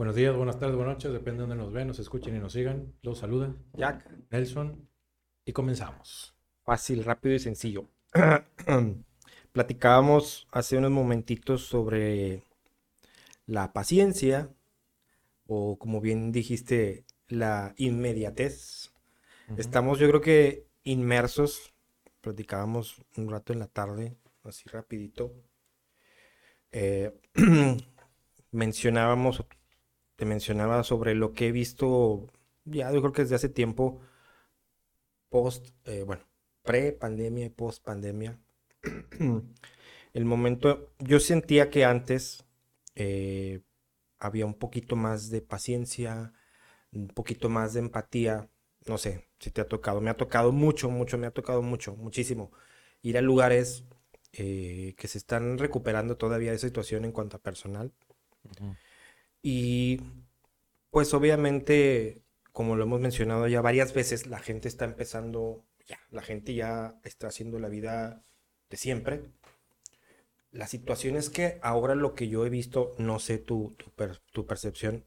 Buenos días, buenas tardes, buenas noches, depende de donde nos ven, nos escuchen y nos sigan. Los saluda Jack. Nelson y comenzamos. Fácil, rápido y sencillo. Platicábamos hace unos momentitos sobre la paciencia o como bien dijiste, la inmediatez. Estamos yo creo que inmersos, platicábamos un rato en la tarde, así rapidito. Eh, mencionábamos, te mencionaba sobre lo que he visto ya yo creo que desde hace tiempo, post, eh, bueno, pre-pandemia y post-pandemia. El momento, yo sentía que antes eh, había un poquito más de paciencia, un poquito más de empatía. No sé si te ha tocado. Me ha tocado mucho, mucho, me ha tocado mucho, muchísimo. Ir a lugares eh, que se están recuperando todavía de situación en cuanto a personal. Y pues obviamente, como lo hemos mencionado ya varias veces, la gente está empezando, ya, la gente ya está haciendo la vida de siempre la situación es que ahora lo que yo he visto, no sé tu, tu, percepción,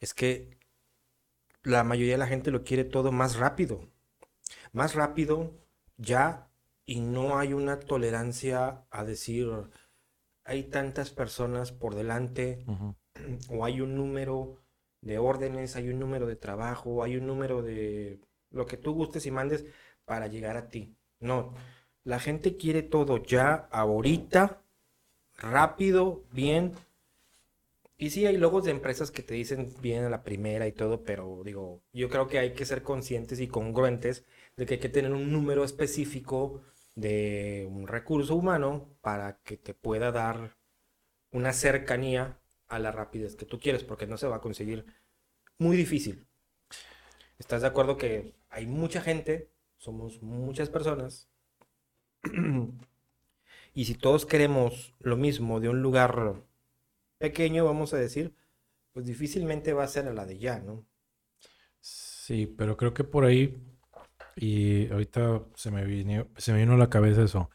es que la mayoría de la gente lo quiere todo más rápido. Más rápido, ya, y no hay una tolerancia a decir, hay tantas personas por delante, o hay un número de órdenes, hay un número de trabajo, hay un número de lo que tú gustes y mandes para llegar a ti. No, la gente quiere todo ya, ahorita, rápido, bien. Y sí, hay logos de empresas que te dicen bien a la primera y todo, pero digo, yo creo que hay que ser conscientes y congruentes de que hay que tener un número específico de un recurso humano para que te pueda dar una cercanía a la rapidez que tú quieres, porque no se va a conseguir muy difícil. ¿Estás de acuerdo que hay mucha gente, somos muchas personas, Y si todos queremos lo mismo de un lugar pequeño, vamos a decir, pues difícilmente va a ser a la de ya, ¿no? Sí, pero creo que por ahí, y ahorita se me vino, se me vino a la cabeza eso,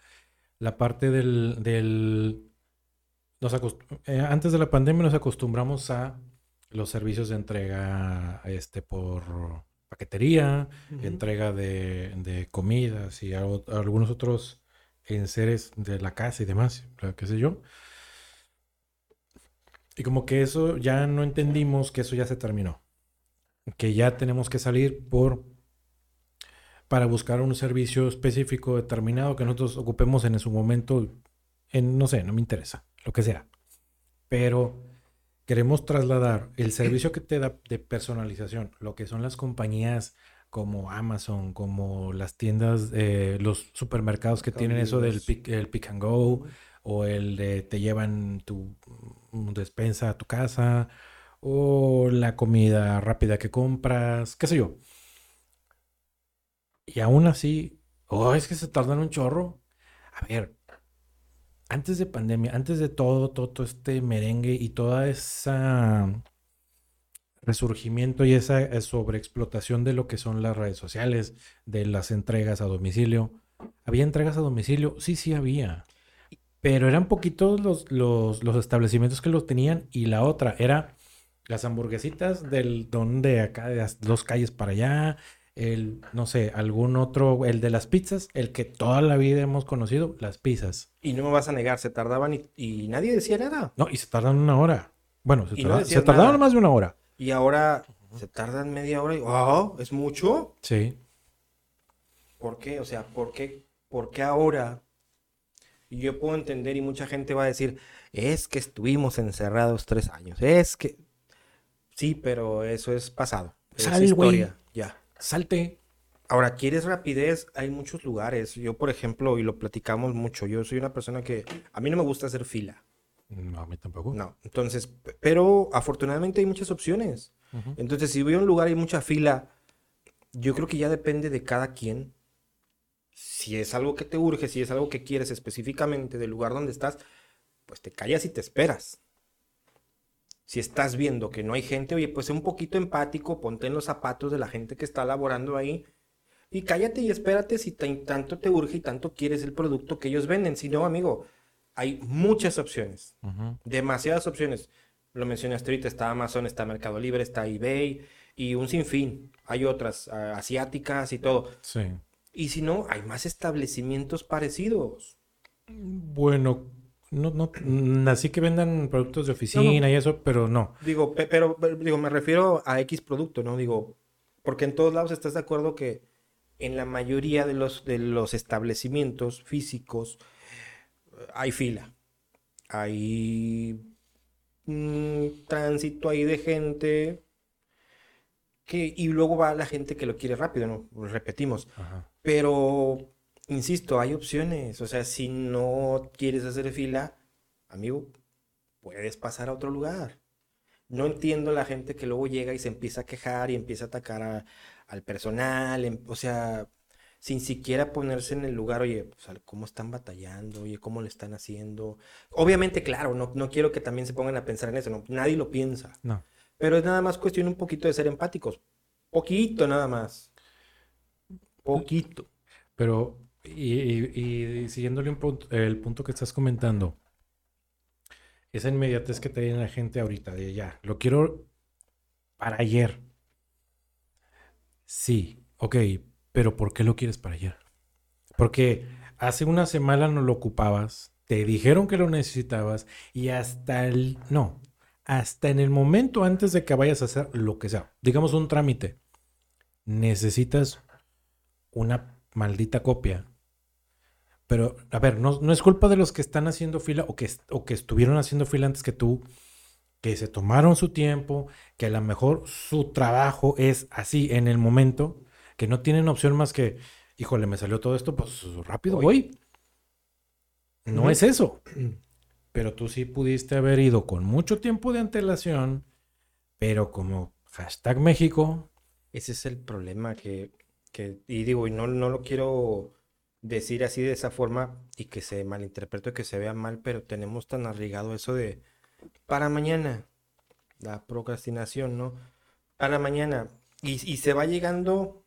la parte del, del eh, antes de la pandemia nos acostumbramos a los servicios de entrega este por paquetería, entrega de, de comidas y algunos otros en seres de la casa y demás, qué sé yo. Y como que eso ya no entendimos que eso ya se terminó. Que ya tenemos que salir por para buscar un servicio específico determinado que nosotros ocupemos en su momento en no sé, no me interesa, lo que sea. Pero queremos trasladar el servicio que te da de personalización, lo que son las compañías como Amazon, como las tiendas, eh, los supermercados que tienen eso del pick, el pick and go, o el de te llevan tu mm, despensa a tu casa, o la comida rápida que compras, qué sé yo. Y aún así, oh, es que se tardan un chorro. A ver, antes de pandemia, antes de todo, todo este merengue y toda esa resurgimiento y esa eh, sobreexplotación de lo que son las redes sociales, de las entregas a domicilio. ¿Había entregas a domicilio? Sí, sí había. Pero eran poquitos los, los, establecimientos que los tenían y la otra era las hamburguesitas del don de acá, de las dos calles para allá, el, no sé, algún otro, el de las pizzas, el que toda la vida hemos conocido, las pizzas. Y no me vas a negar, se tardaban y, nadie decía nada. No, y se tardan una hora. Bueno, se, se tardaban más de una hora. Y ahora se tardan media hora y, wow, ¿es mucho? Sí. ¿Por qué? O sea, ¿por qué, ¿por qué ahora? Y yo puedo entender y mucha gente va a decir, es que estuvimos encerrados tres años, es que... Sí, pero eso es pasado. Sal, es historia, ya. Salte. Ahora, ¿quieres rapidez? Hay muchos lugares. Yo, por ejemplo, y lo platicamos mucho, yo soy una persona que a mí no me gusta hacer fila. No, a mí tampoco. No, entonces, pero afortunadamente hay muchas opciones. Entonces, si voy a un lugar y hay mucha fila, yo creo que ya depende de cada quien. Si es algo que te urge, si es algo que quieres específicamente del lugar donde estás, pues te callas y te esperas. Si estás viendo que no hay gente, oye, pues sé un poquito empático, ponte en los zapatos de la gente que está laborando ahí y cállate y espérate si tanto te urge y tanto quieres el producto que ellos venden. Si no, amigo, hay muchas opciones, demasiadas opciones. lo mencionaste ahorita, está Amazon, está Mercado Libre, está eBay y un sinfín. Hay otras asiáticas y todo. Sí. Y si no, hay más establecimientos parecidos. Bueno, no, no, mm, así que vendan productos de oficina y eso, pero no. Digo, pe- pero, pero, digo, me refiero a X producto, ¿no? Digo, porque en todos lados estás de acuerdo que en la mayoría de los, de los establecimientos físicos eh, hay fila. Hay mm, tránsito ahí de gente que, y luego va la gente que lo quiere rápido, ¿no? Repetimos. Ajá. Pero, insisto, hay opciones. O sea, si no quieres hacer fila, amigo, puedes pasar a otro lugar. No entiendo la gente que luego llega y se empieza a quejar y empieza a atacar a- al personal. em- o sea, sin siquiera ponerse en el lugar, oye, pues, al- cómo están batallando, oye, cómo le están haciendo. Obviamente, claro, no, no quiero que también se pongan a pensar en eso, no, nadie lo piensa. No. Pero es nada más cuestión un poquito de ser empáticos. Poquito nada más. Poquito. Pero, y, siguiéndole el punto que estás comentando, esa inmediatez que tiene la gente ahorita de ya, lo quiero para ayer. Sí, ok, pero ¿por qué lo quieres para ayer? Porque hace una semana no lo ocupabas, te dijeron que lo necesitabas y hasta el, no, hasta en el momento antes de que vayas a hacer lo que sea, digamos un trámite, necesitas una maldita copia. Pero, a ver, no, no es culpa de los que están haciendo fila o que, o que estuvieron haciendo fila antes que tú, que se tomaron su tiempo, que a lo mejor su trabajo es así en el momento, que no tienen opción más que, híjole, me salió todo esto, pues rápido Voy. No es eso. Pero tú sí pudiste haber ido con mucho tiempo de antelación, pero como hashtag México, Ese es el problema que, que- y digo, y no, no lo quiero decir así de esa forma y que se malinterprete, que se vea mal, pero tenemos tan arraigado eso de para mañana, la procrastinación, ¿no? Para mañana. Y, y se va llegando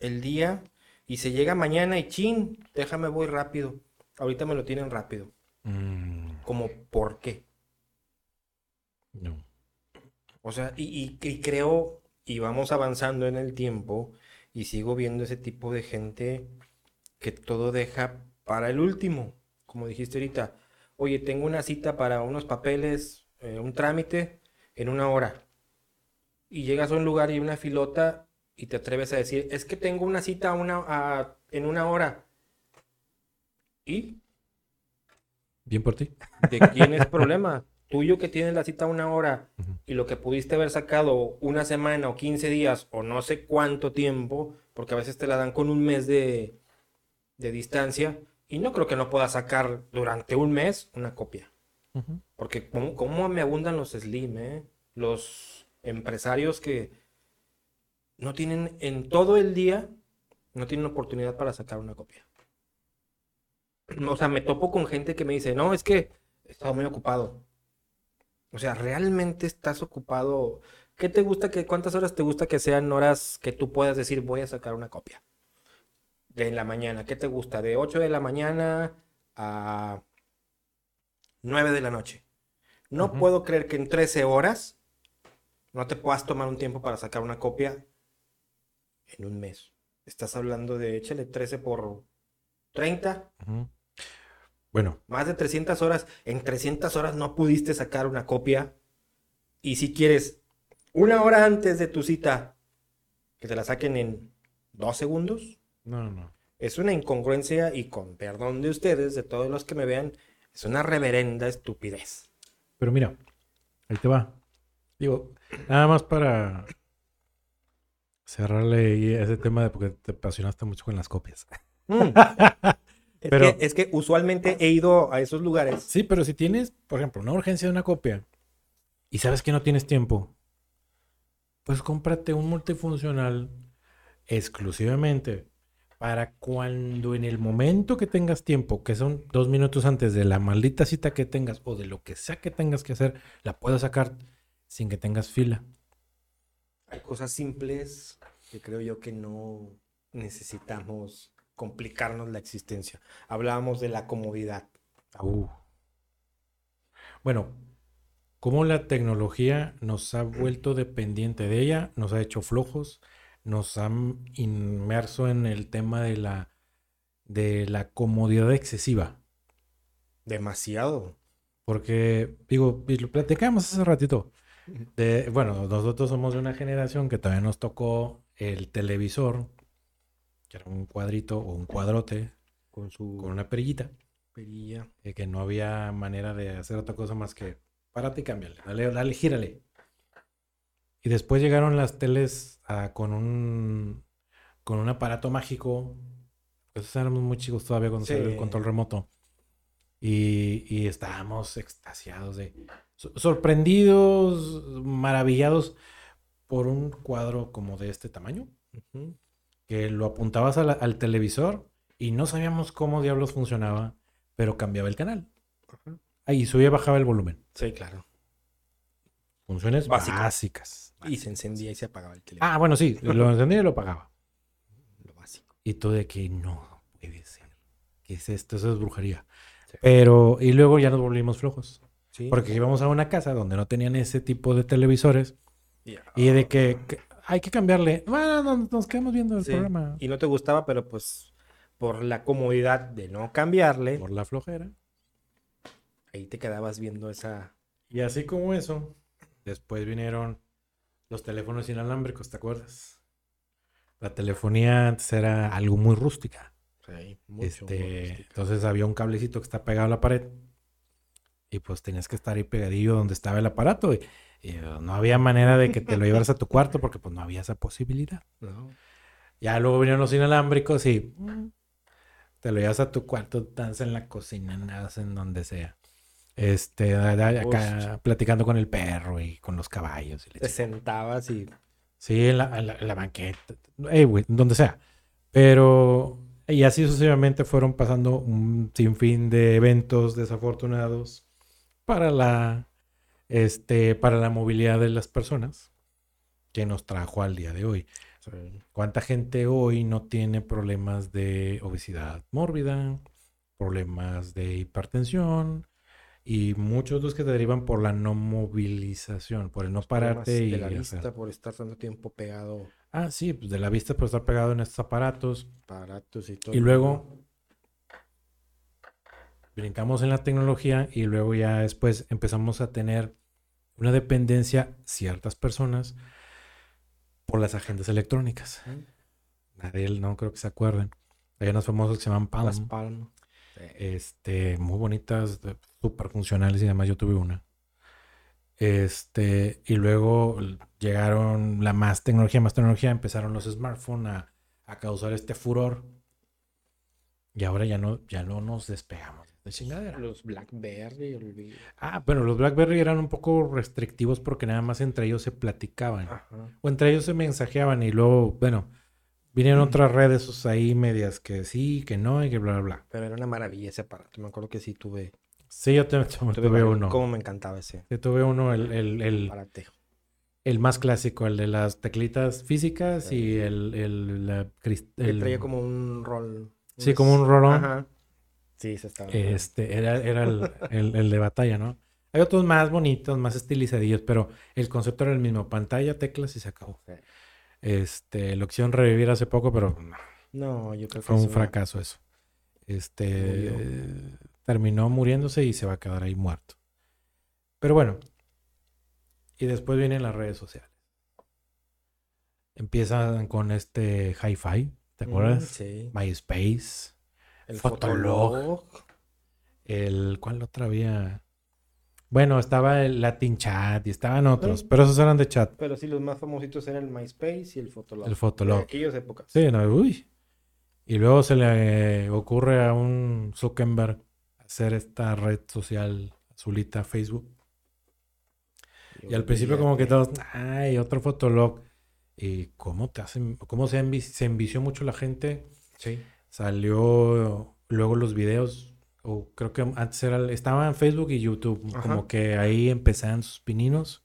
el día y se llega mañana y chin, déjame voy rápido. Ahorita me lo tienen rápido. mm, Como, ¿por qué? no. O sea, y, y- y creo, y vamos avanzando en el tiempo, y sigo viendo ese tipo de gente que todo deja para el último, como dijiste ahorita. Oye, tengo una cita para unos papeles, eh, un trámite en una hora. Y llegas a un lugar y hay una filota y te atreves a decir, es que tengo una cita a una, a- en una hora. ¿Y Bien por ti. de quién es problema? Tuyo que tienes la cita a una hora y lo que pudiste haber sacado una semana o 15 días o no sé cuánto tiempo, porque a veces te la dan con un mes de, de distancia, y no creo que no puedas sacar durante un mes una copia. Porque cómo me abundan los slim, ¿eh? Los empresarios que no tienen en todo el día, no tienen oportunidad para sacar una copia. O sea, me topo con gente que me dice, no, es que he estado muy ocupado. O sea, ¿realmente estás ocupado? ¿Qué te gusta que, cuántas horas te gusta que sean horas que tú puedas decir, voy a sacar una copia? De la mañana, ¿qué te gusta? De 8 de la mañana a 9 de la noche. No puedo creer que en 13 horas no te puedas tomar un tiempo para sacar una copia en un mes. Estás hablando de, échale 13 por 30, Ujú. Bueno, más de 300 horas. En 300 horas no pudiste sacar una copia. Y si quieres una hora antes de tu cita, que te la saquen en dos segundos, no, no, es una incongruencia y con perdón de ustedes, de todos los que me vean, es una reverenda estupidez. Pero mira, ahí te va. Digo, nada más para cerrarle ese tema de porque te apasionaste mucho con las copias. Mm. Es, Pero- que, es que usualmente he ido a esos lugares. Sí, pero si tienes, por ejemplo, una urgencia de una copia y sabes que no tienes tiempo, pues cómprate un multifuncional exclusivamente para cuando en el momento que tengas tiempo, que son dos minutos antes de la maldita cita que tengas o de lo que sea que tengas que hacer, la puedas sacar sin que tengas fila. Hay cosas simples que creo yo que no necesitamos complicarnos la existencia. Hablábamos de la comodidad. Uh. Bueno, cómo la tecnología nos ha vuelto dependiente de ella, nos ha hecho flojos, nos ha inmerso en el tema de la, de la comodidad excesiva. Demasiado. Porque, digo, y lo platicamos hace ratito. De, bueno, nosotros somos de una generación que todavía nos tocó el televisor, que era un cuadrito o un cuadrote Con su con una perillita, perilla. eh, que no había manera de hacer otra cosa más que párate y cámbiale, dale, dale, gírale. Y después llegaron las teles con un con un aparato mágico. Esos éramos muy chicos todavía cuando Sí. salió el control remoto. Y, y estábamos extasiados de so- sorprendidos, maravillados por un cuadro como de este tamaño, que lo apuntabas la- al televisor y no sabíamos cómo diablos funcionaba, pero cambiaba el canal. Ahí subía y bajaba el volumen. Sí, claro. Funciones Básicas. básicas. Y se encendía y se apagaba el teléfono. Ah, bueno, sí, lo encendía y lo apagaba. Lo básico. Y tú de que no puede ser. ¿Qué es esto? Eso es brujería. Sí. Pero, y luego ya nos volvimos flojos. Sí. Porque íbamos a una casa donde no tenían ese tipo de televisores Y, y de que, que hay que cambiarle. Bueno, nos, nos quedamos viendo el Sí. programa Y no te gustaba, pero pues por la comodidad de no cambiarle, por la flojera. ahí te quedabas viendo esa. Y así como eso, después vinieron los teléfonos inalámbricos, ¿te acuerdas? La telefonía antes era algo muy rústica. Sí, mucho, este, muy rústica. entonces había un cablecito que está pegado a la pared y pues tenías que estar ahí pegadillo donde estaba el aparato y, y, uh, no había manera de que te lo llevaras a tu cuarto porque pues no había esa posibilidad. No. Ya luego vinieron los inalámbricos y mm, te lo llevas a tu cuarto, estás en la cocina, nada en donde sea. Este, acá platicando con el perro y con los caballos. y Te sentabas y Sí, en la, en la- en la banqueta, eh, güey, donde sea. Pero, y así sucesivamente fueron pasando un sinfín de eventos desafortunados para la, este, para la movilidad de las personas que nos trajo al día de hoy. ¿Cuánta gente hoy no tiene problemas de obesidad mórbida, problemas de hipertensión y muchos de los que se derivan por la no movilización, por el no pararte y de la hacer- vista por estar tanto tiempo pegado Ah, sí, pues de la vista por estar pegado en estos aparatos. aparatos y todo. Y luego brincamos en la tecnología y luego ya después empezamos a tener una dependencia ciertas personas por las agendas electrónicas. Nadie, no creo que se acuerden. Hay unos famosos que se llaman Palm. Las palmas. Sí. este, muy bonitas, súper funcionales y además yo tuve una. Este, y luego llegaron la más tecnología, más tecnología, empezaron los smartphones a, a causar este furor. Y ahora ya no, ya no nos despegamos de chingadera. Los Blackberry. Ah, pero los BlackBerry eran un poco restrictivos porque nada más entre ellos se platicaban. Ajá. O entre ellos se mensajeaban y luego, bueno, vinieron otras redes ahí medias que sí, que no y que bla, bla, bla. Pero era una maravilla ese aparato. Me acuerdo que sí tuve. Sí, yo te- tuve, uno. Cómo me encantaba ese Yo tuve uno, el, el, el, el más clásico, el de las teclitas físicas y el, el, la el- traía como un rol. Sí, como un rolón. Ajá. Sí, se estaba. este, era, era el, de batalla, ¿no? Hay otros más bonitos, más estilizadillos, pero el concepto era el mismo, pantalla, teclas y se acabó. Sí. Este, lo quisieron revivir hace poco, pero no, yo creo que fue un fracaso eso. Este, Murió. Terminó muriéndose y se va a quedar ahí muerto. Pero bueno, y después vienen las redes sociales. Empiezan con este hi-fi, ¿te Mm, acuerdas? Sí. MySpace, El Fotolog. Fotolog. el ¿cuál otra había? Bueno, estaba el Latin Chat y estaban otros, Sí. pero esos eran de chat. Pero sí, los más famositos eran el MySpace y el Fotolog. El Fotolog. De aquellas épocas. Sí, no, uy. Y luego se le ocurre a un Zuckerberg hacer esta red social azulita, Facebook. Y al principio como que todos, ay, otro Fotolog. ¿Y cómo te hacen, cómo se, envi- se envició mucho la gente? Sí. Salió luego los videos, o creo que antes era, estaba en Facebook y YouTube, Ajá. como que ahí empezaban sus pininos.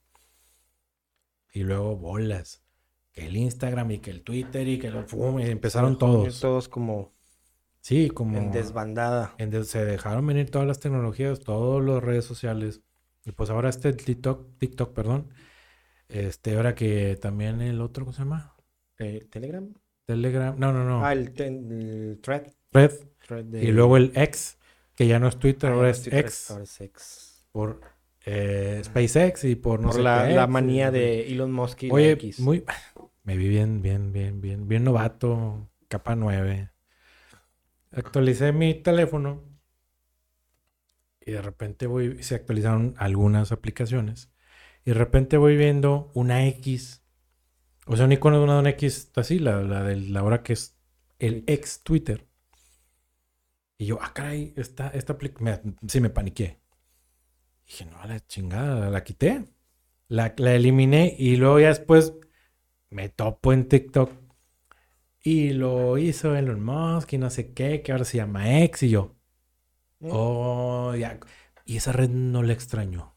Y luego bolas. Que el Instagram y que el Twitter y que el, ¡fum! y empezaron todos. Todos como Sí, como en desbandada. en des- se dejaron venir todas las tecnologías, todas las redes sociales Y pues ahora este TikTok, TikTok, perdón. Este, ahora que también el otro, ¿cómo se llama? ¿Telegram? Telegram. No, no, no. Ah, el, ten- el thread. Thread de- Y luego el X, que ya no es Twitter, Ah, ahora es thread, X. ahora es X. Por eh, SpaceX y por no Por sé la, qué la manía de Elon Musk y Oye, X. muy... Me vi bien, bien, bien, bien, bien novato, capa 9. Actualicé mi teléfono y de repente voy, se actualizaron algunas aplicaciones y de repente voy viendo una X, o sea, un icono de una, X así, la, la de la hora que es el ex Twitter. Y yo, ah, caray, esta, esta aplicación, sí me paniqué. Dije, no, la chingada, la quité. La, la eliminé y luego ya después me topo en TikTok y lo hizo Elon Musk y no sé qué, que ahora se llama X y yo, ¿Mm? oh, ya. Y esa red no la extraño.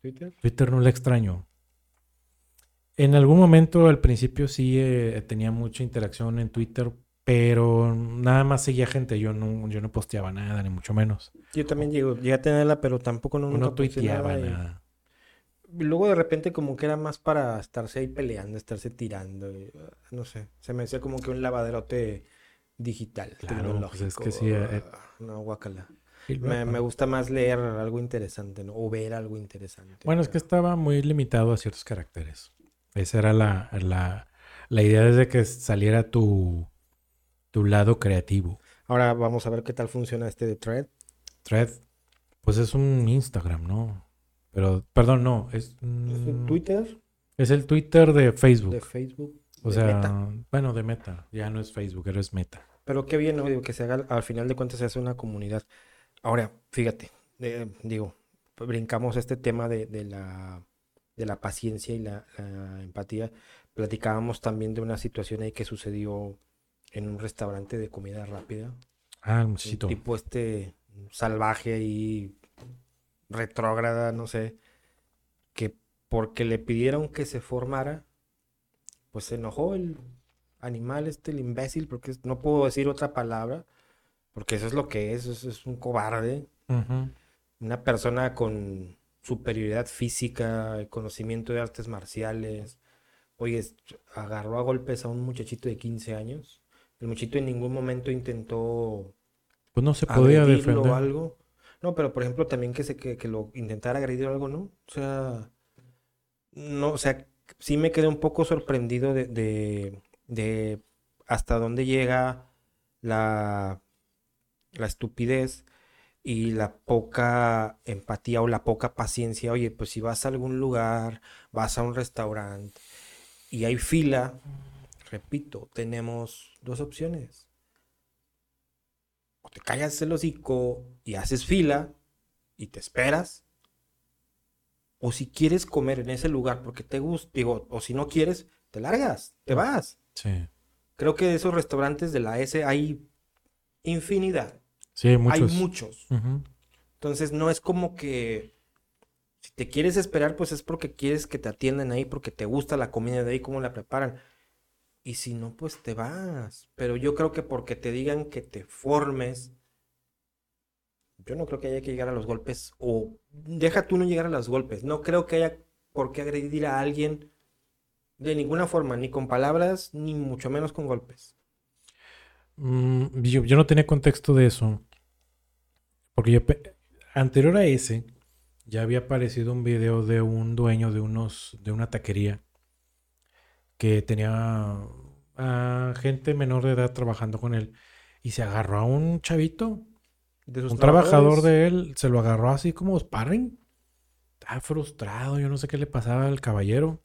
Twitter. Twitter no la extraño. En algún momento al principio sí eh, tenía mucha interacción en Twitter, pero nada más seguía gente. Yo no, yo no posteaba nada, ni mucho menos. Yo también llego, llegué a tenerla, pero tampoco no, No, tuiteaba nada y- nada. Luego de repente como que era más para estarse ahí peleando, estarse tirando. y, ah, no sé, se me hacía como que un lavaderote digital, Claro, pues es que sí, eh, ah, No, guácala. Y Me, me gusta más leer algo interesante, ¿no? O ver algo interesante. Bueno, es que estaba muy limitado a ciertos caracteres. Esa era la, la, la idea desde que saliera tu, tu lado creativo. Ahora vamos a ver qué tal funciona este de Thread. Thread, pues es un Instagram, ¿no? Pero, perdón, no, es, ¿Es mm, Twitter es el Twitter de Facebook. de Facebook. o de sea, Meta. bueno, de Meta. Ya no es Facebook, ahora es Meta. Pero qué bien, ¿no? Digo, que se haga, al final de cuentas se hace una comunidad. Ahora, fíjate, eh, digo, brincamos este tema de, de la, de la paciencia y la, la empatía. Platicábamos también de una situación ahí que sucedió en un restaurante de comida rápida. Ah, el Un tipo este salvaje y retrógrada, no sé, que porque le pidieron que se formara, pues se enojó el animal este, el imbécil, porque no puedo decir otra palabra, porque eso es lo que es, es, es un cobarde, una persona con superioridad física, conocimiento de artes marciales. Oye, agarró a golpes a un muchachito de 15 años. El muchachito en ningún momento intentó Pues no se podía agredirlo o defender. algo. No, pero por ejemplo también que se que, que lo intentara agredir o algo, ¿no? O sea, no, o sea, sí me quedé un poco sorprendido de, de, de hasta dónde llega la, la estupidez y la poca empatía o la poca paciencia. Oye, pues si vas a algún lugar, vas a un restaurante y hay fila, repito, tenemos dos opciones o te callas el hocico y haces fila y te esperas. O si quieres comer en ese lugar porque te gusta, digo, o si no quieres, te largas, te vas. Sí. Creo que de esos restaurantes de la S hay infinidad, Sí, muchos. hay muchos. Entonces no es como que si te quieres esperar, pues es porque quieres que te atiendan ahí, porque te gusta la comida de ahí, cómo la preparan. Y si no, pues te vas. Pero yo creo que porque te digan que te formes, yo no creo que haya que llegar a los golpes. O deja tú no llegar a los golpes. No creo que haya por qué agredir a alguien de ninguna forma, ni con palabras, ni mucho menos con golpes. Mm, yo, yo no tenía contexto de eso. Porque yo, anterior a ese, ya había aparecido un video de un dueño de unos, de una taquería que tenía a gente menor de edad trabajando con él y se agarró a un chavito, De sus un trabajador de él, se lo agarró así como sparring. Estaba frustrado, yo no sé qué le pasaba al caballero.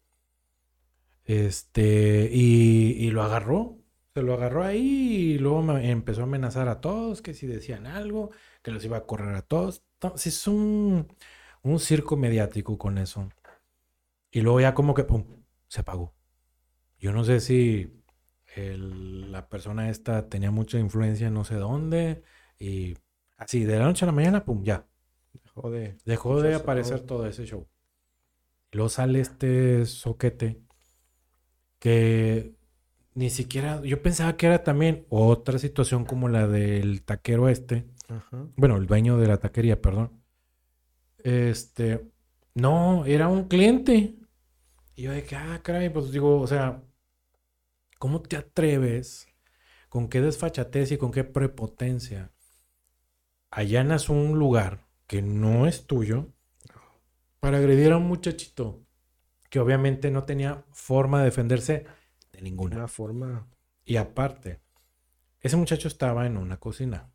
Este, y, y lo agarró. Se lo agarró ahí y luego me empezó a amenazar a todos, que si decían algo, que los iba a correr a todos. Entonces es un, un circo mediático con eso. Y luego ya como que, pum, se apagó. Yo no sé si el- la persona esta tenía mucha influencia en no sé dónde y así, de la noche a la mañana, pum, ya. dejó de- Dejó de aparecer todo ese show. Luego sale este soquete que ni siquiera, yo pensaba que era también otra situación como la del taquero este, Ajá. bueno, el dueño de la taquería, perdón. Este, no, era un cliente. Y yo de que, ah, caray, pues digo, o sea, ¿cómo te atreves? ¿Con qué desfachatez y con qué prepotencia allanas un lugar que no es tuyo para agredir a un muchachito que obviamente no tenía forma de defenderse de ninguna forma. Y aparte, ese muchacho estaba en una cocina.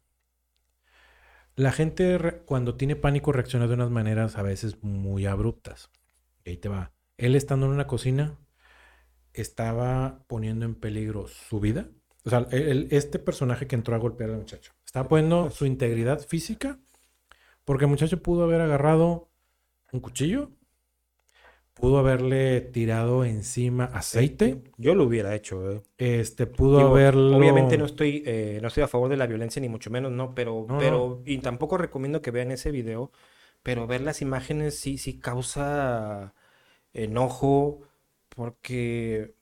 La gente cuando tiene pánico reacciona de unas maneras a veces muy abruptas. Y ahí te va. Él estando en una cocina estaba poniendo en peligro su vida. O sea, este personaje que entró a golpear al muchacho. Estaba poniendo su integridad física porque el muchacho pudo haber agarrado un cuchillo, pudo haberle tirado encima aceite. Yo lo hubiera hecho. Eh. Este pudo haberlo. Obviamente no estoy, eh, no estoy a favor de la violencia ni mucho menos, no, pero, pero y tampoco recomiendo que vean ese video. Pero ver las imágenes sí, sí causa enojo porque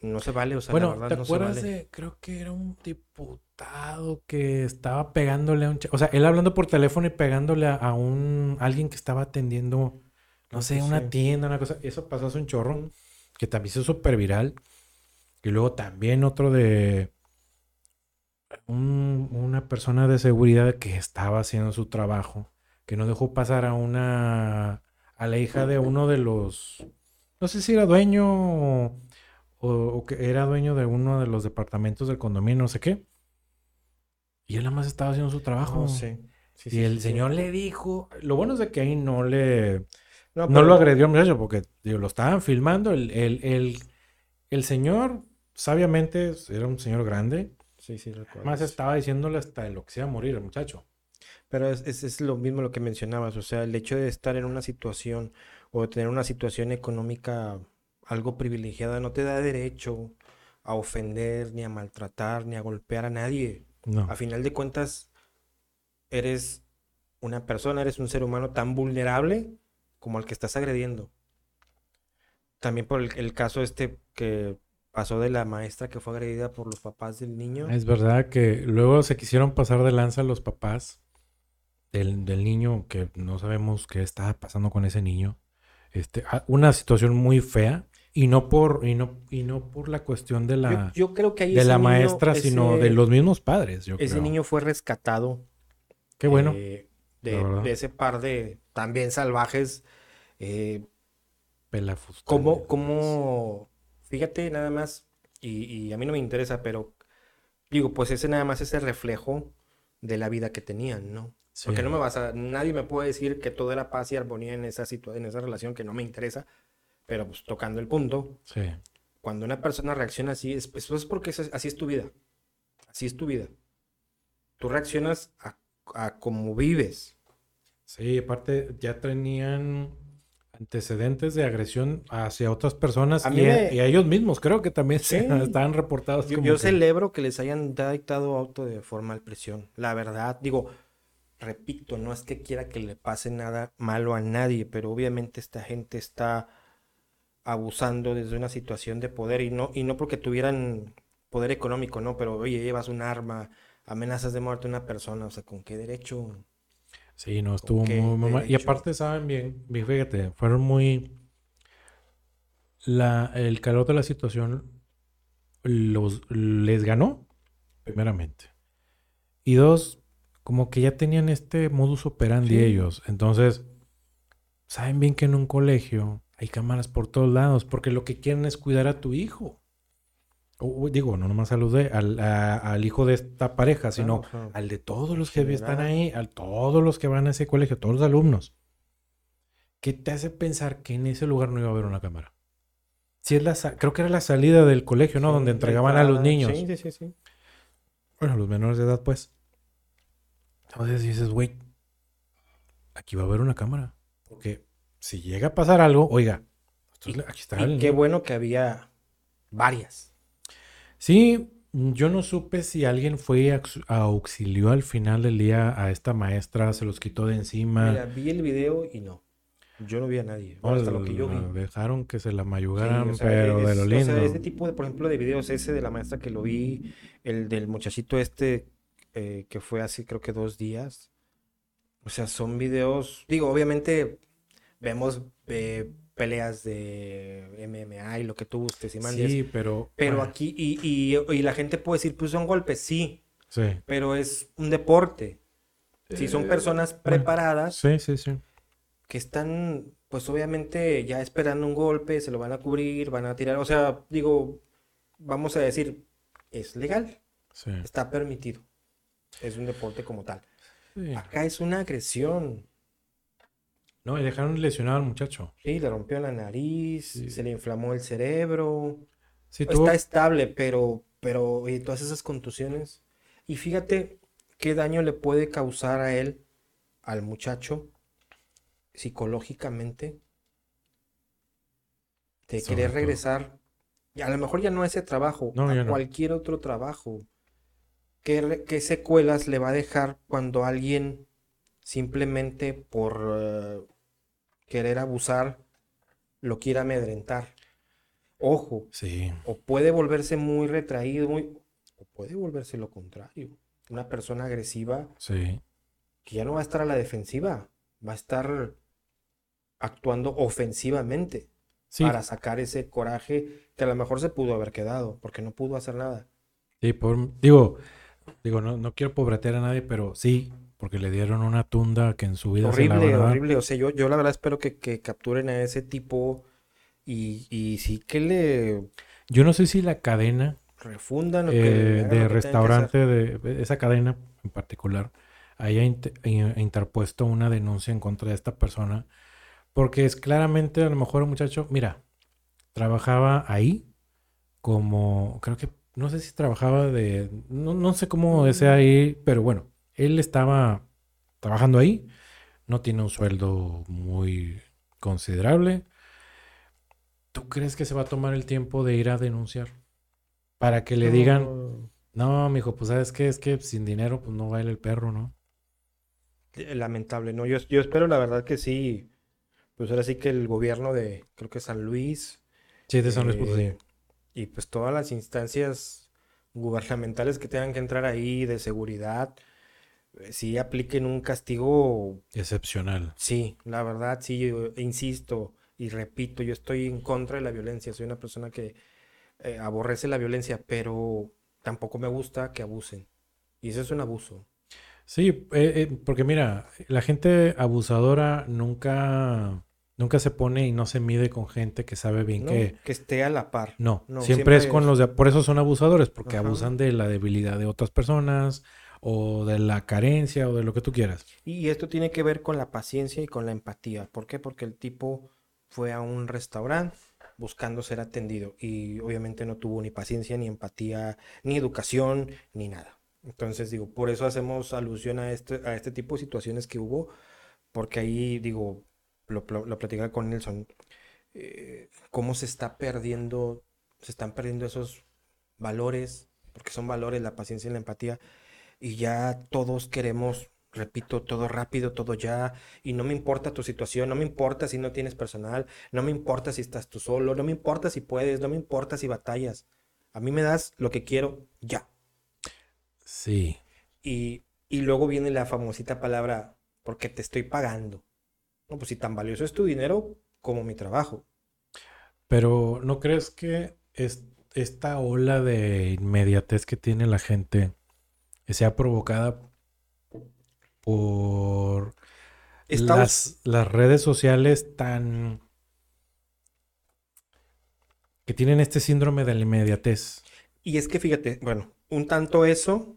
no se vale, o sea, bueno, ¿te acuerdas de, creo que era un diputado que estaba pegándole a un, o sea, él hablando por teléfono y pegándole a, un alguien que estaba atendiendo no sé, una tienda, una cosa. Eso pasó hace un chorro, que también se hizo súper viral. Y luego también otro de una persona de seguridad que estaba haciendo su trabajo, que no dejó pasar a una, a la hija de uno de los, no sé si era dueño o, que era dueño de uno de los departamentos del condominio, no sé qué. Y él nada más estaba haciendo su trabajo. Oh, sí. y el señor le dijo, lo bueno es de que ahí no le no, lo agredió muchacho porque lo estaban filmando. El, el, el, señor, sabiamente, era un señor grande. Sí, sí, recuerdo. Más estaba diciéndole hasta lo que se iba a morir el muchacho. Pero es, es, lo mismo lo que mencionabas. O sea, el hecho de estar en una situación o tener una situación económica algo privilegiada no te da derecho a ofender, ni a maltratar, ni a golpear a nadie. No. A final de cuentas, eres una persona, eres un ser humano tan vulnerable como al que estás agrediendo. También por el, caso este que pasó de la maestra que fue agredida por los papás del niño. Es verdad que luego se quisieron pasar de lanza los papás del, niño que no sabemos qué estaba pasando con ese niño. Este, una situación muy fea y no por y no y no por la cuestión de la yo, creo que de la maestra sino de los mismos padres ese niño fue rescatado qué bueno eh, de, ese par de también salvajes. Eh, como, como, fíjate nada más, y, a mí no me interesa, pero digo, pues ese nada más es el reflejo de la vida que tenían, ¿no? Porque no me vas a, nadie me puede decir que todo era paz y armonía en esa situación, en esa relación que no me interesa, pero pues tocando el punto, sí. cuando una persona reacciona así, es, pues, es porque así es tu vida, así es tu vida. Tú reaccionas a, a cómo vives, Sí, aparte ya tenían antecedentes de agresión hacia otras personas y, a, ellos mismos. Creo que también se, estaban reportados. Yo, yo celebro que les hayan dictado auto de formal presión. La verdad, digo, repito, no es que quiera que le pase nada malo a nadie, pero obviamente esta gente está abusando desde una situación de poder y no, y no porque tuvieran poder económico, no, pero oye, llevas un arma, amenazas de muerte a una persona, o sea, ¿con qué derecho? Sí, no, estuvo muy, mal. Y aparte, saben bien, fíjate, fueron muy... La, el calor de la situación los, les ganó, primeramente. Y dos, como que ya tenían este modus operandi ellos. Entonces, saben bien que en un colegio hay cámaras por todos lados, porque lo que quieren es cuidar a tu hijo digo, no nomás saludé al, al, hijo de esta pareja, sino al de todos los que están ahí, a todos los que van a ese colegio, todos los alumnos. ¿Qué te hace pensar que en ese lugar no iba a haber una cámara? Si es la, creo que era la salida del colegio, ¿no? Donde entregaban a los niños. Sí, sí, sí, Bueno, los menores de edad, pues. Entonces dices, güey, aquí va a haber una cámara. Porque si llega a pasar algo, oiga, aquí está. Y qué bueno que había varias. Sí, yo no supe si alguien fue a auxilió al final del día a esta maestra, se los quitó de encima. Mira, vi el video y no. Yo no vi a nadie. hasta lo que yo vi. Dejaron que se la mayugaran, pero de lo lindo. O sea, este tipo de, por ejemplo, de videos, ese de la maestra que lo vi, el del muchachito este eh, que fue hace creo que dos días. O sea, son videos, digo, obviamente vemos eh, peleas de MMA y lo que tú gustes y mandes. Sí, pero... Pero bueno, aquí, y, y- y la gente puede decir, pues son golpes, sí, Sí. pero es un deporte. Si son Eh, personas bueno. preparadas Sí, sí, sí. que están, pues obviamente ya esperando un golpe, se lo van a cubrir, van a tirar, o sea, digo, vamos a decir, es legal, Sí. está permitido, es un deporte como tal. Sí. Acá es una agresión, No, y dejaron lesionado al muchacho. sí, le rompió la nariz, Sí. se le inflamó el cerebro, Sí, tuvo... está estable, pero, pero, y todas esas contusiones, y fíjate qué daño le puede causar a él, al muchacho, psicológicamente, de Sobre querer regresar, y a lo mejor ya no a ese trabajo, No, a no. cualquier otro trabajo. ¿Qué, secuelas le va a dejar cuando alguien simplemente por eh, querer abusar lo quiera amedrentar? Ojo, Sí. o puede volverse muy retraído, muy, o puede volverse lo contrario. Una persona agresiva Sí. que ya no va a estar a la defensiva, va a estar actuando ofensivamente Sí, para sacar ese coraje que a lo mejor se pudo haber quedado, porque no pudo hacer nada. sí, por- digo, digo, no, no quiero pobretear a nadie, pero sí, porque le dieron una tunda que en su vida se la Horrible, horrible. O sea, yo, yo la verdad espero que, que capturen a ese tipo y, y sí que le Yo no sé si la cadena refundan eh, lo que de que restaurante, de esa cadena en particular, haya int- in- interpuesto una denuncia en contra de esta persona, porque es claramente a lo mejor el muchacho, mira, trabajaba ahí como, creo que, no sé si trabajaba de, no, no sé cómo sea ahí, pero bueno, él estaba trabajando ahí, no tiene un sueldo muy considerable. ¿Tú crees que se va a tomar el tiempo de ir a denunciar? Para que le digan, No, mijo, pues sabes qué, es que sin dinero pues no baila el perro, ¿no? eh, lamentable, ¿no? Yo, yo espero la verdad que sí, pues ahora sí que el gobierno de, creo que San Luis, Sí, de San Luis eh, Potosí. Y pues todas las instancias gubernamentales que tengan que entrar ahí de seguridad, eh, sí apliquen un castigo Excepcional. Sí, la verdad, sí, yo insisto y repito, yo estoy en contra de la violencia, soy una persona que eh, aborrece la violencia, pero tampoco me gusta que abusen. Y eso es un abuso. Sí, eh, eh, porque mira, la gente abusadora nunca, nunca se pone y no se mide con gente que sabe bien ¿no? que Que esté a la par. no, No, siempre es con los de, por eso son abusadores, porque Ajá. abusan de la debilidad de otras personas o de la carencia o de lo que tú quieras. Y esto tiene que ver con la paciencia y con la empatía. ¿Por qué? Porque el tipo fue a un restaurante buscando ser atendido y obviamente no tuvo ni paciencia, ni empatía, ni educación, ni nada. Entonces digo, por eso hacemos alusión a este, a este tipo de situaciones que hubo, porque ahí digo, lo, lo, lo platicaba con Nelson, eh, cómo se está perdiendo, se están perdiendo esos valores, porque son valores, la paciencia y la empatía, y ya todos queremos, repito, todo rápido, todo ya, y no me importa tu situación, no me importa si no tienes personal, no me importa si estás tú solo, no me importa si puedes, no me importa si batallas, a mí me das lo que quiero ya. Sí. Y, y luego viene la famosita palabra, porque te estoy pagando. No, pues si tan valioso es tu dinero como mi trabajo. Pero ¿no crees que es, esta ola de inmediatez que tiene la gente sea provocada por las, las redes sociales tan... que tienen este síndrome de la inmediatez? Y es que fíjate, bueno, un tanto eso,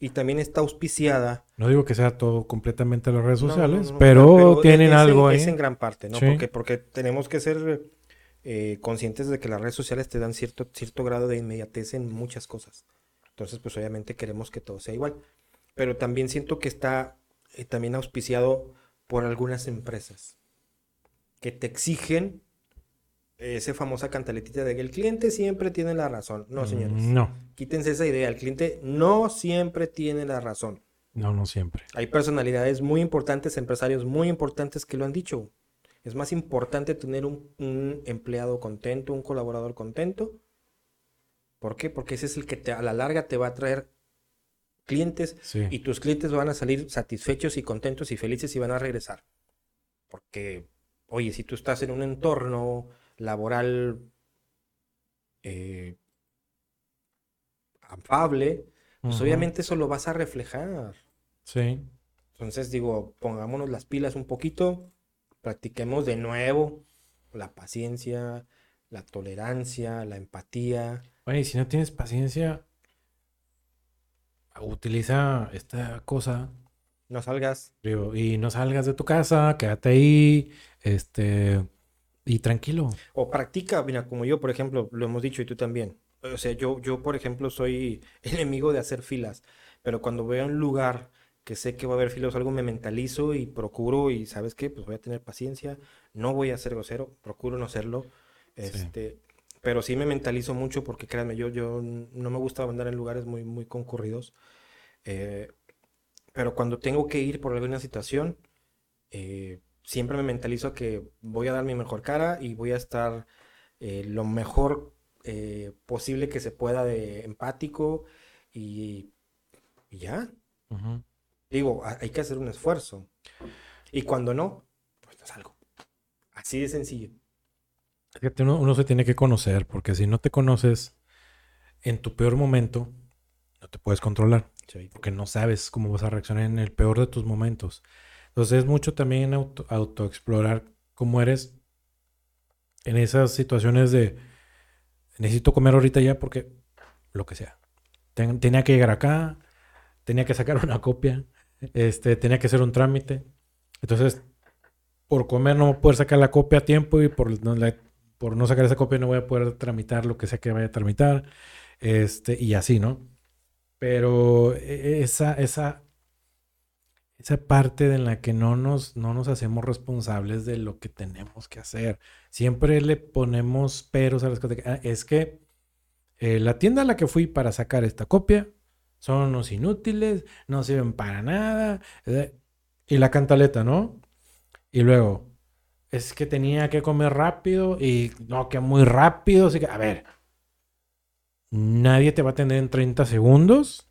y también está auspiciada. No digo que sea todo completamente las redes no, sociales, no, pero, tienen es algo ahí. Es en gran parte, ¿no? Sí. Porque, porque tenemos que ser eh, conscientes de que las redes sociales te dan cierto, cierto grado de inmediatez en muchas cosas. Entonces, pues obviamente queremos que todo sea igual. Pero también siento que está eh, también auspiciado por algunas empresas que te exigen esa famosa cantaletita de que el cliente siempre tiene la razón. No, señores. Mm, No, Quítense esa idea. El cliente no siempre tiene la razón. no, no siempre. Hay personalidades muy importantes, empresarios muy importantes que lo han dicho. Es más importante tener un, un empleado contento, un colaborador contento. ¿Por qué? Porque ese es el que te, a la larga te va a traer clientes Sí. y tus clientes van a salir satisfechos y contentos y felices y van a regresar. Porque, oye, si tú estás en un entorno laboral eh, afable, pues obviamente eso lo vas a reflejar. Sí. Entonces digo, pongámonos las pilas un poquito, practiquemos de nuevo la paciencia, la tolerancia, la empatía. Oye, y si no tienes paciencia, utiliza esta cosa No salgas. digo, y no salgas de tu casa, quédate ahí, este, y tranquilo. O practica, mira, como yo, por ejemplo, lo hemos dicho y tú también. O sea, yo, yo, por ejemplo, soy enemigo de hacer filas, pero cuando a un lugar que sé que va a haber filas o algo, me mentalizo y procuro, y ¿sabes qué? Pues voy a tener paciencia, no voy a ser grosero, procuro no serlo. Este, pero sí me mentalizo mucho porque créanme, yo, yo no me gusta andar en lugares muy, muy concurridos. eh, pero cuando tengo que ir por alguna situación, eh, siempre me mentalizo que voy a dar mi mejor cara y voy a estar eh, lo mejor eh, posible que se pueda de empático y, y ya. Digo, ha- hay que hacer un esfuerzo. Y cuando no, pues no salgo. Así de sencillo. Fíjate, uno, uno se tiene que conocer, porque si no te conoces en tu peor momento, no te puedes controlar, Sí. porque no sabes cómo vas a reaccionar en el peor de tus momentos. Entonces es mucho también auto, autoexplorar cómo eres en esas situaciones de necesito comer ahorita ya porque lo que sea. Ten- tenía que llegar acá, tenía que sacar una copia, este, tenía que hacer un trámite. Entonces, por comer no voy a poder sacar la copia a tiempo y por no, la- por no sacar esa copia no voy a poder tramitar lo que sea que vaya a tramitar. Este, y así, ¿no? Pero e- esa, esa, esa parte en la que no nos, no nos hacemos responsables de lo que tenemos que hacer. Siempre le ponemos peros a las cosas. "Ah, es que eh, la tienda a la que fui para sacar esta copia son unos inútiles, no sirven para nada. eh, Y la cantaleta, ¿no? Y luego, es que tenía que comer rápido y no, que muy rápido. Así que, a ver, nadie te va a atender en 30 segundos.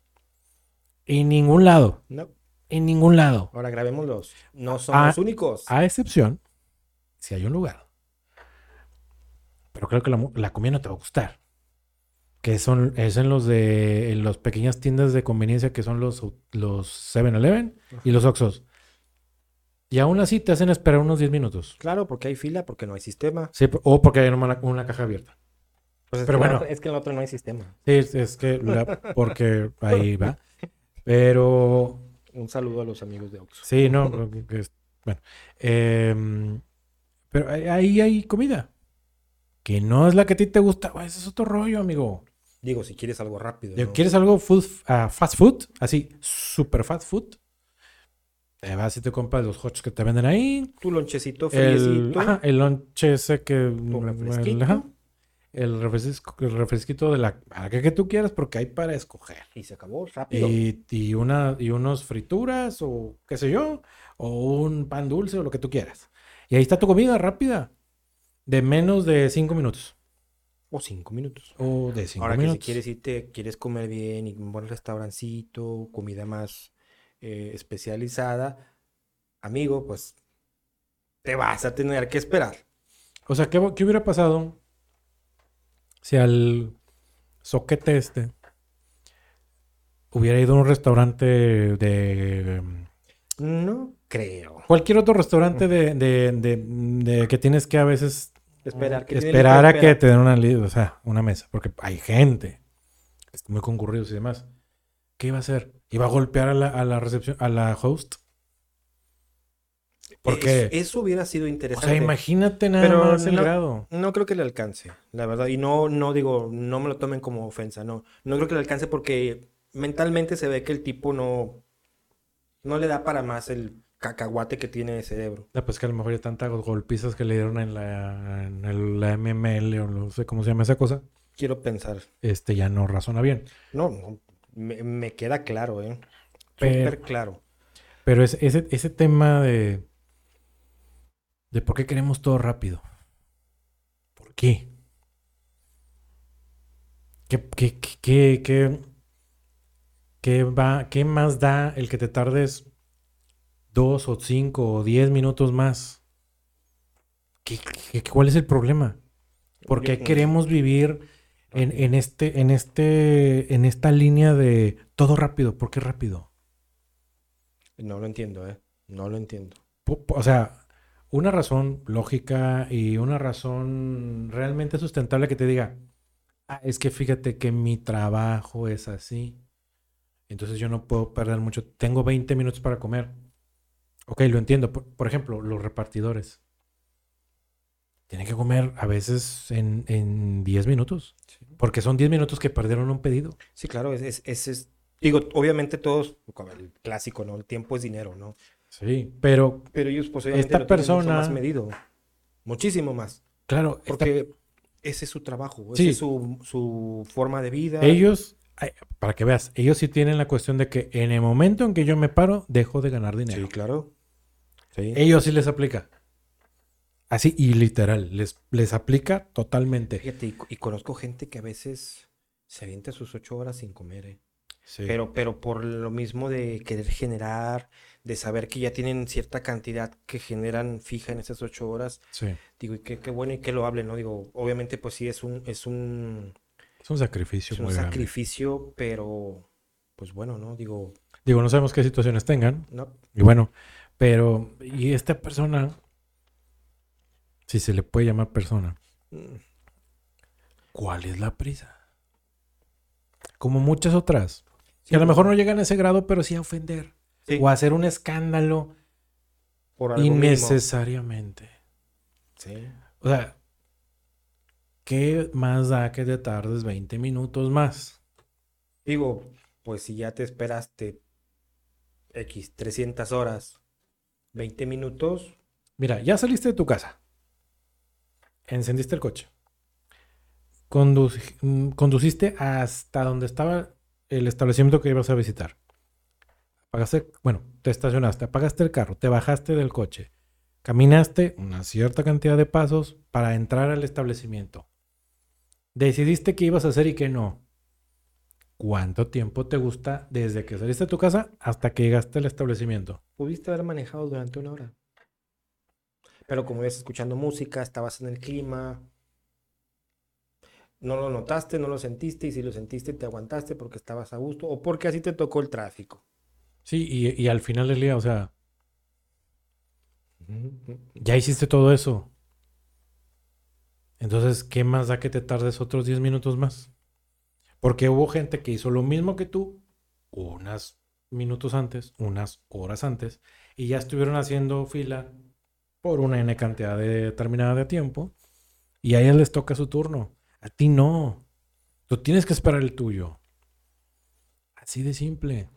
En ningún lado. No. En ningún lado. Ahora grabémoslos. No somos únicos. A excepción, si hay un lugar. Pero creo que la, comida no te va a gustar. Que son, es en los de, en las pequeñas tiendas de conveniencia que son los, los 7-Eleven y los Oxxos. Y aún así te hacen esperar unos 10 minutos. Claro, porque hay fila, porque no hay sistema. Sí, o porque hay una, una caja abierta. Pues es Pero bueno. es que en el otro no hay sistema. Sí, es, es que la- porque ahí va. Pero Un saludo a los amigos de Oxxo. sí, no, bueno. Em, pero ahí- hay comida. Que no es la que a ti te gusta. Ese es otro rollo, amigo. Digo, si quieres algo rápido. ¿no? ¿Quieres algo food, ah, fast food? Así, super fast food. Te vas y te compras los hots que te venden ahí. Tu lonchecito El, friecito. ajá, el lonche ese que... El, ajá, el refresco- el refresquito de la marca que tú quieras porque hay para escoger. Y se acabó rápido. Y, y, una, y unos frituras o qué sé yo, o un pan dulce o lo que tú quieras. Y ahí está tu comida rápida, de menos de cinco minutos. O cinco minutos. O de cinco Ahora que minutos. si quieres irte, quieres comer bien y un buen restaurancito, comida más eh, especializada, amigo, pues te vas a tener que esperar. O sea, ¿qué, qué hubiera pasado si al soquete este hubiera ido a un restaurante de... No creo. Cualquier otro restaurante de, de- de- de que tienes que a veces Esperar que esperar a que te den una, o sea, una mesa, porque hay gente, muy concurridos y demás. ¿Qué iba a hacer? ¿Iba a golpear a la, a la recepción, a la host? Porque, Es- eso hubiera sido o interesante. sea, imagínate nada Pero más el no- grado. No creo que le alcance, la verdad. Y no, no digo, no me lo tomen como ofensa, no. No creo que le alcance porque mentalmente se ve que el tipo no, no le da para más el cacahuate que tiene de cerebro. Ah, pues que a lo mejor ya tantas golpizas que le dieron en la, en el- la MML o no sé cómo se llama esa cosa, Quiero pensar. este ya no razona bien. No, no, me, me queda claro, ¿eh? Súper claro. Pero es, ese, ese tema de, de por qué queremos todo rápido. ¿Por qué? ¿Qué, qué, qué, qué- qué- ¿qué, va, ¿qué más da el que te tardes dos o cinco o diez minutos más? ¿Qué, qué- cuál es el problema? ¿Por qué queremos vivir en, en este, en este, en esta línea de todo rápido? ¿Por qué rápido? No lo entiendo, ¿eh? No lo entiendo. O sea, una razón lógica y una razón realmente sustentable que te diga, "Ah, es que fíjate que mi trabajo es así. Entonces yo no puedo perder mucho. Tengo 20 minutos para comer. Ok, lo entiendo. Por, por ejemplo, los repartidores. Tienen que comer a veces en, en 10 minutos. Porque son 10 minutos que perdieron un pedido. Sí, claro, es, es, es- es- digo, obviamente todos, el clásico, ¿no? El tiempo es dinero, ¿no? Sí, pero Pero ellos, obviamente Esta lo mucho persona- más medido. Muchísimo más. claro, esta- Porque ese es su trabajo, esa es su, su forma de vida. Ellos, para que veas, ellos sí tienen la cuestión de que en el momento en que yo me paro, dejo de ganar dinero. Sí, claro. Sí. Ellos sí les aplica. Así y literal, les, les aplica totalmente. Fíjate, y, y conozco gente que a veces se avienta sus ocho horas sin comer, ¿eh? Sí. Pero, pero por lo mismo de querer generar, de saber que ya tienen cierta cantidad que generan fija en esas ocho horas, Sí. digo, y qué, qué bueno y que lo hablen, ¿no? Digo, obviamente, pues sí, es un, es un, Es un sacrificio es un muy grande. sacrificio, pero, pues bueno, ¿no? Digo, Digo, no sabemos qué situaciones tengan. no, Y bueno, pero, y esta persona, si se le puede llamar persona, ¿cuál es la prisa? Como muchas otras. sí, Que a lo mejor no llegan a ese grado, pero sí a ofender. Sí, O hacer un escándalo por algo innecesariamente. Sí. O sea, ¿qué más da que te tardes 20 minutos más? Digo, pues si ya te esperaste X, 300 horas, 20 minutos, Mira, ya saliste de tu casa. Encendiste el coche. Mm, conduciste hasta donde estaba el establecimiento que ibas a visitar. Bueno, te estacionaste, apagaste el carro, te bajaste del coche. Caminaste una cierta cantidad de pasos para entrar al establecimiento. Decidiste qué ibas a hacer y qué no. ¿Cuánto tiempo te gusta desde que saliste de tu casa hasta que llegaste al establecimiento? pudiste haber manejado durante una hora. Pero como ibas escuchando música, estabas en el clima, no lo notaste, no lo sentiste, y si lo sentiste, te aguantaste porque estabas a gusto o porque así te tocó el tráfico. Sí, y, y al final del día, o sea, ya hiciste todo eso. Entonces, ¿qué más da que te tardes otros 10 minutos más? Porque hubo gente que hizo lo mismo que tú unos minutos antes, unas horas antes, y ya estuvieron haciendo fila por una N cantidad de- determinada de tiempo, y a ellas les toca su turno. A ti no. Tú tienes que esperar el tuyo. Así de simple.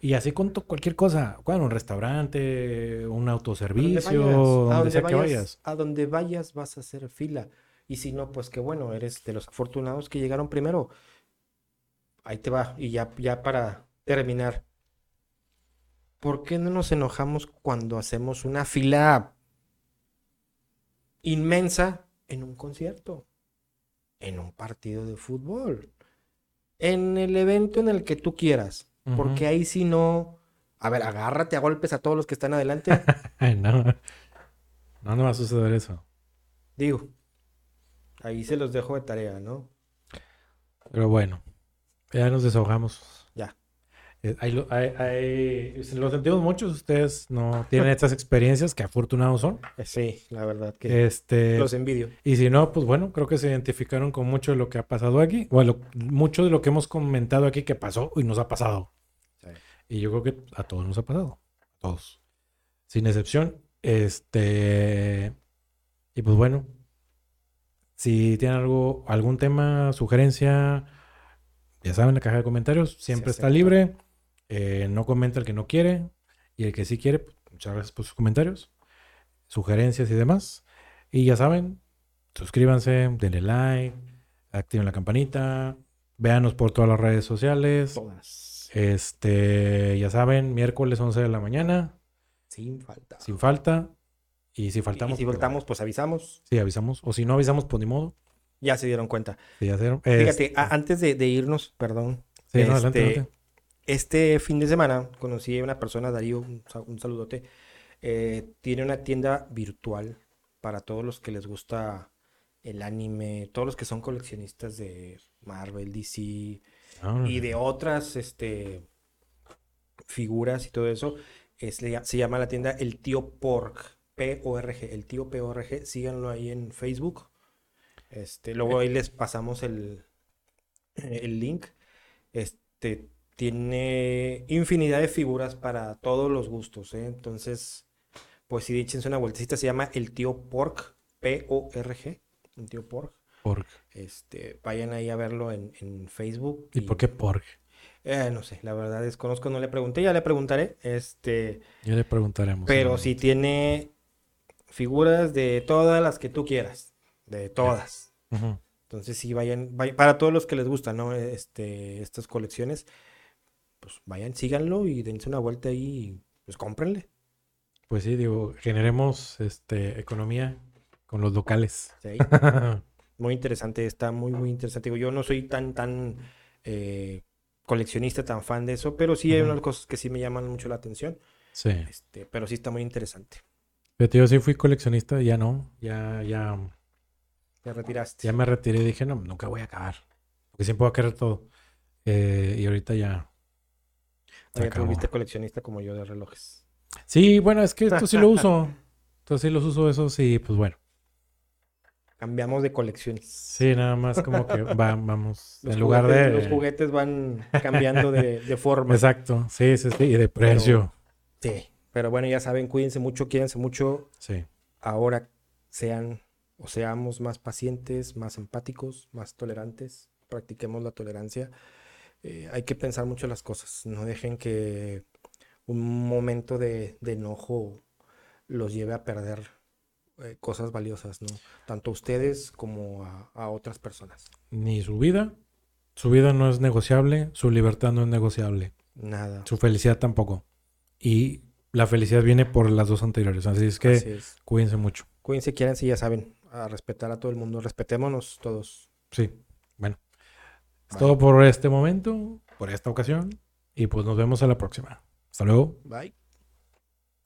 Y así con cualquier cosa. Bueno, un restaurante, un donde autoservicio, vayas, a donde donde sea que vayas, vayas. a donde vayas vas a hacer fila. Y si no, pues qué bueno, eres de los afortunados que llegaron primero. Ahí te va. Y ya, ya para terminar. ¿Por qué no nos enojamos cuando hacemos una fila inmensa en un concierto? En un partido de fútbol. En el evento en el que tú quieras. Porque ahí si no... A ver, agárrate a golpes a todos los que están adelante. No. No, no va a suceder eso. Digo, ahí se los dejo de tarea, ¿no? Pero bueno, ya nos desahogamos. Ya. Ahí lo, ahí- ahí- lo sentimos muchos. Ustedes no tienen estas experiencias, que afortunados son. Eh, Sí, la verdad que Este, los envidio. y si no, pues bueno, creo que se identificaron con mucho de lo que ha pasado aquí. Bueno, mucho de lo que hemos comentado aquí que pasó y nos ha pasado. Y yo creo que a todos nos ha pasado. A todos. Sin excepción. Este. Y pues bueno. Si tienen algo, algún tema, sugerencia, ya saben, la caja de comentarios siempre está libre. Eh, no comenta el que no quiere. Y el que sí quiere, pues, muchas gracias por sus comentarios, sugerencias y demás. Y ya saben, suscríbanse, denle like, activen la campanita, véanos por todas las redes sociales. Todas. Este, ya saben, miércoles 11 de la mañana, Sin falta. sin falta. Y si faltamos, y si pues, faltamos, pues avisamos. sí, avisamos. O si no avisamos, pues ni modo. Ya se dieron cuenta. Sí, ya se- Fíjate, este, a- antes de, de irnos, perdón. sí, no, adelante, este, adelante. este fin de semana conocí a una persona, Darío, un, un saludote. eh, tiene una tienda virtual para todos los que les gusta el anime, todos los que son coleccionistas de Marvel, DC Y de otras este, figuras y todo eso. Es, se llama la tienda El Tío Porg, P-O-R-G, El Tío P-O-R-G. Síganlo ahí en Facebook. Este, luego ahí les pasamos el, el link. Este, tiene infinidad de figuras para todos los gustos, ¿eh? Entonces, pues sí, échense una vueltecita. Se llama El Tío Porg, P-O-R-G, El Tío Porg. Porg. Este, vayan ahí a verlo en, en Facebook. ¿Y por qué Porg? Eh, no sé, la verdad desconozco, no le pregunté, ya le preguntaré. Este, Ya le preguntaremos. pero si tiene figuras de todas las que tú quieras, de todas. Entonces sí vayan, vay- para todos los que les gustan, ¿no? Este, estas colecciones, pues vayan, síganlo y dense una vuelta ahí y pues cómprenle. Pues sí, digo, generemos este, economía con los locales. ¿sí? Muy interesante, está muy, muy interesante. Yo no soy tan, tan eh, coleccionista, tan fan de eso, pero sí hay Ujú. unas cosas que sí me llaman mucho la atención. sí. Este, pero sí está muy interesante. Fíjate, yo sí fui coleccionista, ya no. Ya, ya, Te retiraste. ya me retiré y dije, no, nunca voy a acabar. Porque siempre voy a querer todo. Eh, y ahorita ya. Ah, ya te volviste coleccionista como yo de relojes. Sí, bueno, es que esto sí lo uso. Entonces sí los uso esos y pues bueno. Cambiamos de colecciones. Sí, nada más como que va, vamos. Los en lugar juguetes, de. Los juguetes van cambiando de, de forma. Exacto, sí, sí, sí. Y de precio. Sí. Pero bueno, ya saben, cuídense mucho, quídense mucho. Sí. Ahora sean o seamos más pacientes, más empáticos, más tolerantes. Practiquemos la tolerancia. Eh, hay que pensar mucho las cosas. No dejen que un momento de, de enojo los lleve a perder eh, cosas valiosas, ¿no? Tanto a ustedes como a, a otras personas. Ni su vida. Su vida no es negociable. Su libertad no es negociable. Nada. Su felicidad tampoco. Y la felicidad viene por las dos anteriores. Así es que Así es. cuídense mucho. Cuídense, quiéranse, ya saben, a respetar a todo el mundo. Respetémonos todos. Sí, bueno. Es Bye. todo por este momento, por esta ocasión. Y pues nos vemos a la próxima. Hasta luego. Bye.